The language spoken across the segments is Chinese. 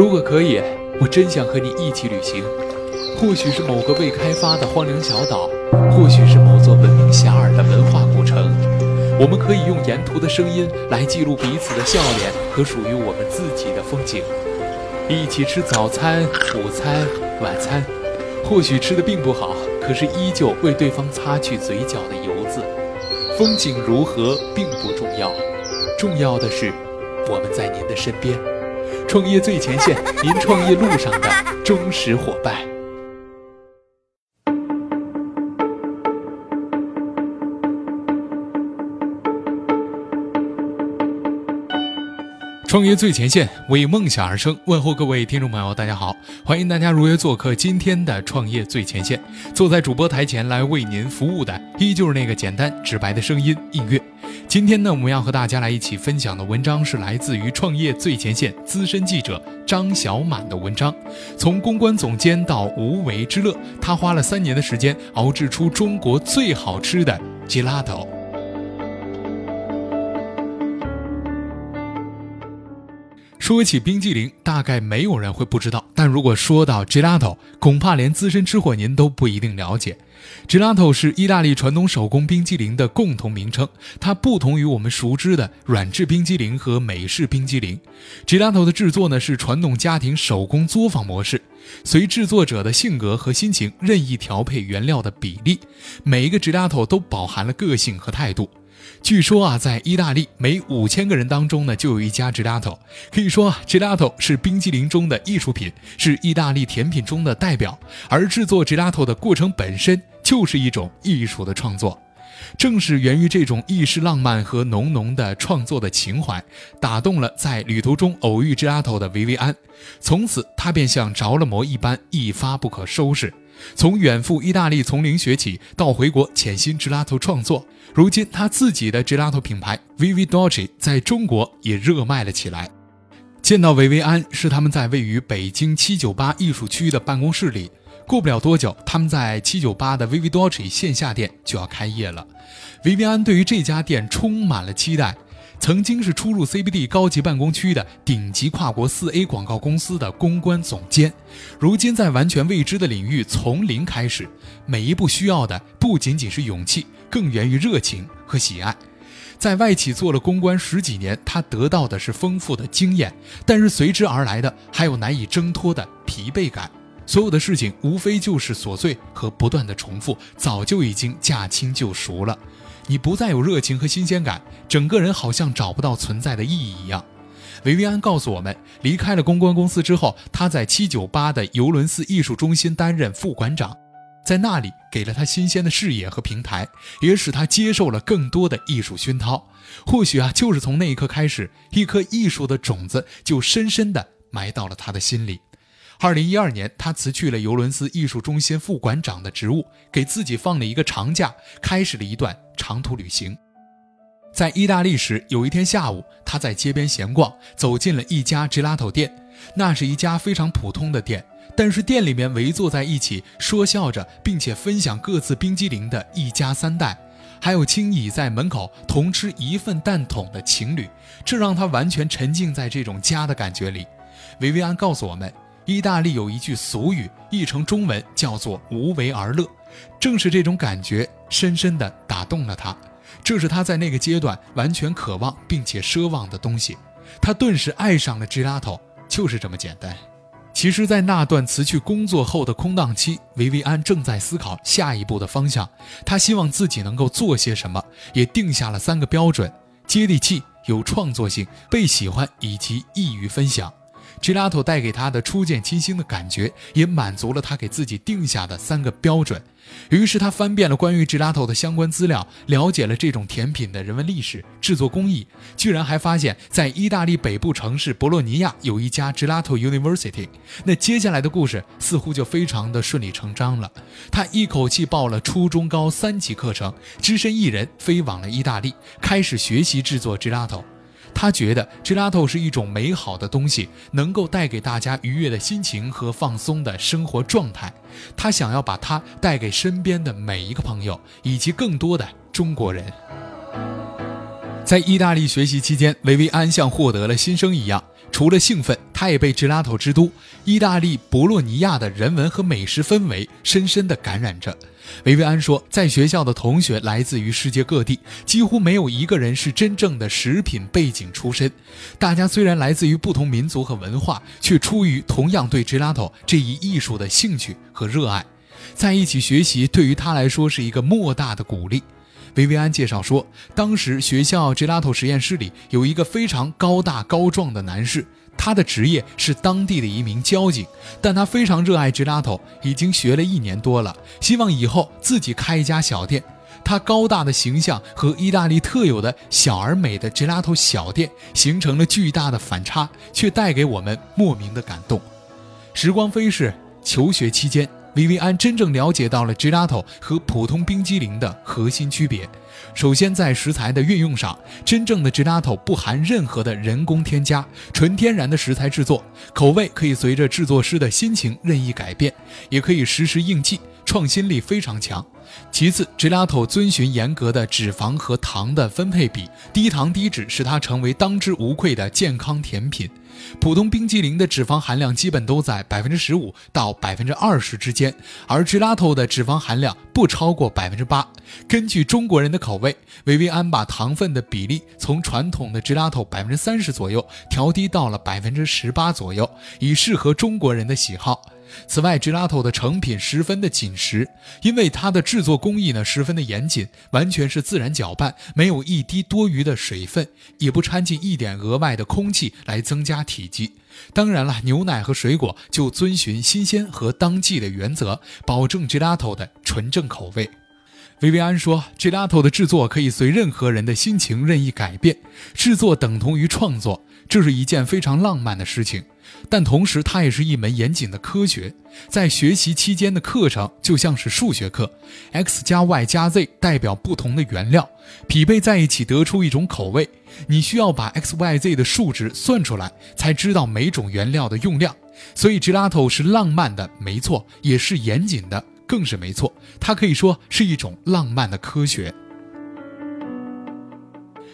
如果可以，我真想和你一起旅行。或许是某个未开发的荒凉小岛，或许是某座闻名遐迩的文化古城。我们可以用沿途的声音来记录彼此的笑脸和属于我们自己的风景。一起吃早餐、午餐、晚餐，或许吃的并不好，可是依旧为对方擦去嘴角的油渍。风景如何并不重要，重要的是我们在您的身边。创业最前线，您创业路上的忠实伙伴。创业最前线，为梦想而生。问候各位听众朋友，大家好，欢迎大家如约做客今天的创业最前线。坐在主播台前来为您服务的，依旧是那个简单直白的声音——映月。今天呢，我们要和大家来一起分享的文章是来自于创业最前线资深记者张小满的文章。从公关总监到无为之乐，他花了三年的时间熬制出中国最好吃的 gelato。说起冰激凌，大概没有人会不知道。但如果说到 gelato，恐怕连资深吃货您都不一定了解。gelato 是意大利传统手工冰激凌的共同名称，它不同于我们熟知的软质冰激凌和美式冰激凌。gelato 的制作呢是传统家庭手工作坊模式，随制作者的性格和心情任意调配原料的比例，每一个 gelato 都饱含了个性和态度。据说啊，在意大利每五千个人当中呢，就有一家 gelato。可以说，gelato 是冰激凌中的艺术品，是意大利甜品中的代表。而制作 gelato 的过程本身就是一种艺术的创作。正是源于这种意式浪漫和浓浓的创作的情怀，打动了在旅途中偶遇 gelato 的维维安。从此，他便像着了魔一般，一发不可收拾。从远赴意大利从零学起，到回国潜心 gelato 创作，如今他自己的 gelato 品牌 Vivi Dolce 在中国也热卖了起来。见到维维安是他们在位于北京七九八艺术区的办公室里。过不了多久，他们在七九八的 Vivi Dolce 线下店就要开业了。维维安对于这家店充满了期待。曾经是出入 CBD 高级办公区的顶级跨国四 A 广告公司的公关总监，如今在完全未知的领域从零开始，每一步需要的不仅仅是勇气，更源于热情和喜爱。在外企做了公关十几年，他得到的是丰富的经验，但是随之而来的还有难以挣脱的疲惫感。所有的事情无非就是琐碎和不断的重复，早就已经驾轻就熟了。你不再有热情和新鲜感，整个人好像找不到存在的意义一样。维维安告诉我们，离开了公关公司之后，他在七九八的尤伦斯艺术中心担任副馆长，在那里给了他新鲜的视野和平台，也使他接受了更多的艺术熏陶。或许啊，就是从那一刻开始，一颗艺术的种子就深深地埋到了他的心里。二零一二年，他辞去了尤伦斯艺术中心副馆长的职务，给自己放了一个长假，开始了一段长途旅行。在意大利时，有一天下午，他在街边闲逛，走进了一家 gelato 店。那是一家非常普通的店，但是店里面围坐在一起说笑着，并且分享各自冰激凌的一家三代，还有轻倚在门口同吃一份蛋筒的情侣，这让他完全沉浸在这种家的感觉里。维维安告诉我们。意大利有一句俗语，译成中文叫做“无为而乐”，正是这种感觉深深地打动了他。这是他在那个阶段完全渴望并且奢望的东西。他顿时爱上了 gelato，就是这么简单。其实，在那段辞去工作后的空档期，维维安正在思考下一步的方向。他希望自己能够做些什么，也定下了三个标准：接地气、有创作性、被喜欢以及易于分享。Gelato 带给他的初见倾心的感觉，也满足了他给自己定下的三个标准。于是他翻遍了关于 gelato 的相关资料，了解了这种甜品的人文历史、制作工艺，居然还发现，在意大利北部城市博洛尼亚有一家 gelato university。那接下来的故事似乎就非常的顺理成章了。他一口气报了初中高三级课程，只身一人飞往了意大利，开始学习制作 gelato。他觉得 gelato 是一种美好的东西，能够带给大家愉悦的心情和放松的生活状态。他想要把它带给身边的每一个朋友，以及更多的中国人。在意大利学习期间，维维安像获得了新生一样，除了兴奋。他也被 Gelato 之都意大利博洛尼亚的人文和美食氛围深深地感染着。维维安说，在学校的同学来自于世界各地，几乎没有一个人是真正的食品背景出身。大家虽然来自于不同民族和文化，却出于同样对 Gelato 这一艺术的兴趣和热爱，在一起学习对于他来说是一个莫大的鼓励。维维安介绍说，当时学校 Gelato 实验室里有一个非常高大高壮的男士。他的职业是当地的一名交警，但他非常热爱 gelato，已经学了一年多了，希望以后自己开一家小店。他高大的形象和意大利特有的小而美的 gelato 小店形成了巨大的反差，却带给我们莫名的感动。时光飞逝，求学期间。薇薇安真正了解到了 gelato 和普通冰激凌的核心区别。首先，在食材的运用上，真正的 gelato 不含任何的人工添加，纯天然的食材制作，口味可以随着制作师的心情任意改变，也可以实时应季，创新力非常强。其次，gelato 遵循严格的脂肪和糖的分配比，低糖低脂使它成为当之无愧的健康甜品。普通冰激凌的脂肪含量基本都在百分之十五到百分之二十之间，而 gelato 的脂肪含量不超过百分之八。根据中国人的口味，薇薇安把糖分的比例从传统的 gelato 百分之三十左右调低到了百分之十八左右，以适合中国人的喜好。此外，gelato 的成品十分的紧实，因为它的制作工艺呢十分的严谨，完全是自然搅拌，没有一滴多余的水分，也不掺进一点额外的空气来增加体积。当然了，牛奶和水果就遵循新鲜和当季的原则，保证 gelato 的纯正口味。薇薇安说，gelato 的制作可以随任何人的心情任意改变，制作等同于创作，这是一件非常浪漫的事情。但同时，它也是一门严谨的科学。在学习期间的课程就像是数学课，x 加 y 加 z 代表不同的原料，匹配在一起得出一种口味。你需要把 x、y、z 的数值算出来，才知道每种原料的用量。所以，gelato 是浪漫的，没错，也是严谨的，更是没错。它可以说是一种浪漫的科学。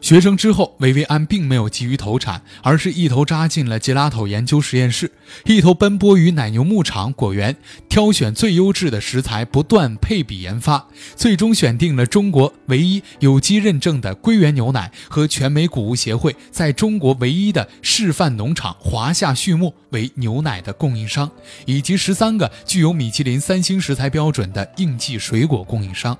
学成之后，维维安并没有急于投产，而是一头扎进了杰拉头研究实验室，一头奔波于奶牛牧场、果园，挑选最优质的食材，不断配比研发，最终选定了中国唯一有机认证的归元牛奶和全美谷物协会在中国唯一的示范农场华夏畜牧为牛奶的供应商，以及十三个具有米其林三星食材标准的应季水果供应商。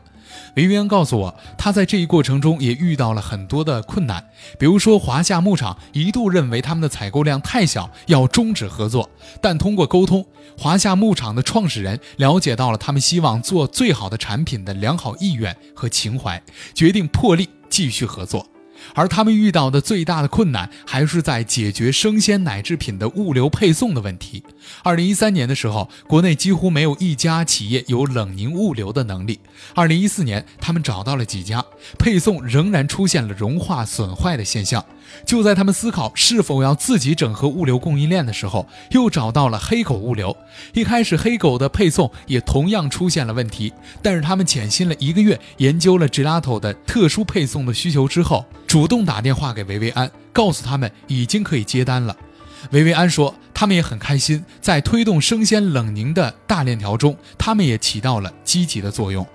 维维安告诉我，他在这一过程中也遇到了很多的困难，比如说华夏牧场一度认为他们的采购量太小，要终止合作。但通过沟通，华夏牧场的创始人了解到了他们希望做最好的产品的良好意愿和情怀，决定破例继续合作。而他们遇到的最大的困难，还是在解决生鲜奶制品的物流配送的问题。二零一三年的时候，国内几乎没有一家企业有冷凝物流的能力。二零一四年，他们找到了几家，配送仍然出现了融化损坏的现象。就在他们思考是否要自己整合物流供应链的时候，又找到了黑狗物流。一开始，黑狗的配送也同样出现了问题，但是他们潜心了一个月，研究了 gelato 的特殊配送的需求之后，主动打电话给维维安，告诉他们已经可以接单了。维维安说，他们也很开心，在推动生鲜冷凝的大链条中，他们也起到了积极的作用。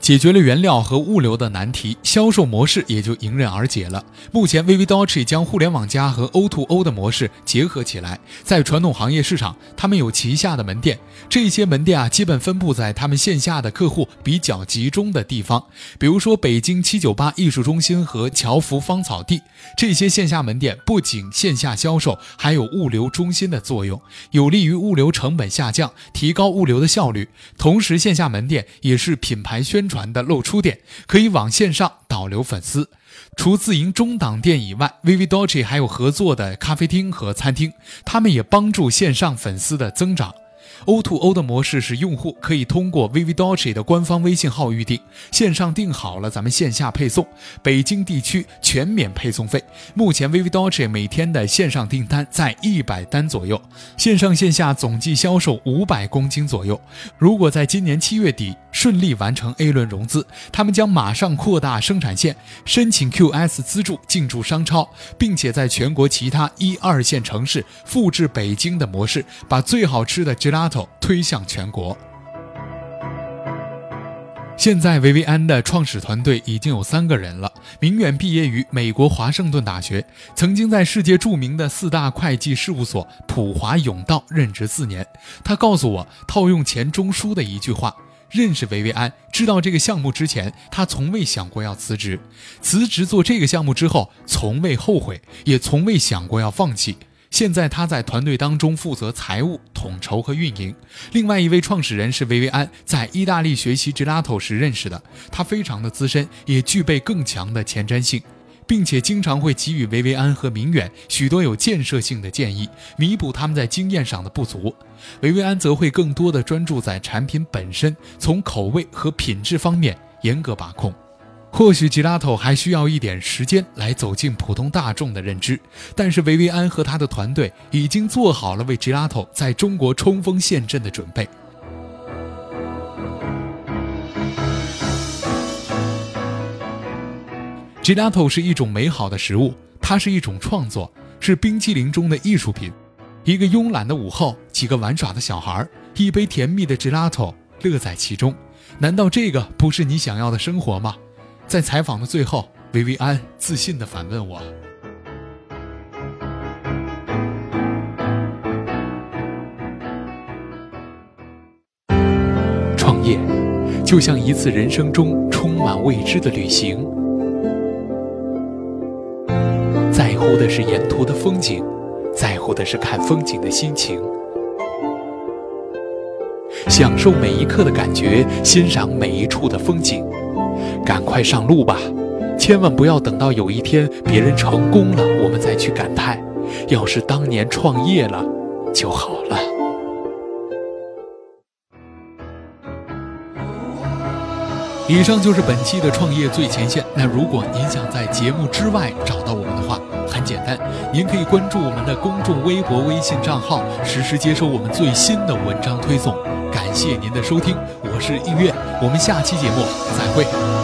解决了原料和物流的难题，销售模式也就迎刃而解了。目前，Vivi Dolce 将互联网加和 O2O 的模式结合起来，在传统行业市场，他们有旗下的门店。这些门店啊，基本分布在他们线下的客户比较集中的地方，比如说北京七九八艺术中心和侨福芳草地。这些线下门店不仅线下销售，还有物流中心的作用，有利于物流成本下降，提高物流的效率。同时，线下门店也是品牌宣。传的露出点可以往线上导流粉丝。除自营中档店以外，Vivi Dolce 还有合作的咖啡厅和餐厅，他们也帮助线上粉丝的增长。O2O 的模式是用户可以通过 Vividoce 的官方微信号预订，线上订好了，咱们线下配送，北京地区全免配送费。目前 Vividoce 每天的线上订单在一百单左右，线上线下总计销售五百公斤左右。如果在今年七月底顺利完成 A 轮融资，他们将马上扩大生产线，申请 QS 资助进驻商超，并且在全国其他一二线城市复制北京的模式，把最好吃的 JAL 推向全国。现在维维安的创始团队已经有三个人了。明远毕业于美国华盛顿大学，曾经在世界著名的四大会计事务所普华永道任职四年。他告诉我，套用钱钟书的一句话：认识维维安、知道这个项目之前，他从未想过要辞职；辞职做这个项目之后，从未后悔，也从未想过要放弃。现在他在团队当中负责财务统筹和运营。另外一位创始人是维维安，在意大利学习 gelato 时认识的。他非常的资深，也具备更强的前瞻性，并且经常会给予维维安和明远许多有建设性的建议，弥补他们在经验上的不足。维维安则会更多的专注在产品本身，从口味和品质方面严格把控。或许吉拉头还需要一点时间来走进普通大众的认知，但是维维安和他的团队已经做好了为吉拉头在中国冲锋陷阵的准备。吉拉头是一种美好的食物，它是一种创作，是冰淇淋中的艺术品。一个慵懒的午后，几个玩耍的小孩，一杯甜蜜的吉拉头，乐在其中。难道这个不是你想要的生活吗？在采访的最后，薇薇安自信地反问我：“创业就像一次人生中充满未知的旅行，在乎的是沿途的风景，在乎的是看风景的心情，享受每一刻的感觉，欣赏每一处的风景。”赶快上路吧，千万不要等到有一天别人成功了，我们再去感叹。要是当年创业了就好了。以上就是本期的创业最前线。那如果您想在节目之外找到我们的话，很简单，您可以关注我们的公众微博、微信账号，实时接收我们最新的文章推送。感谢您的收听，我是映月，我们下期节目再会。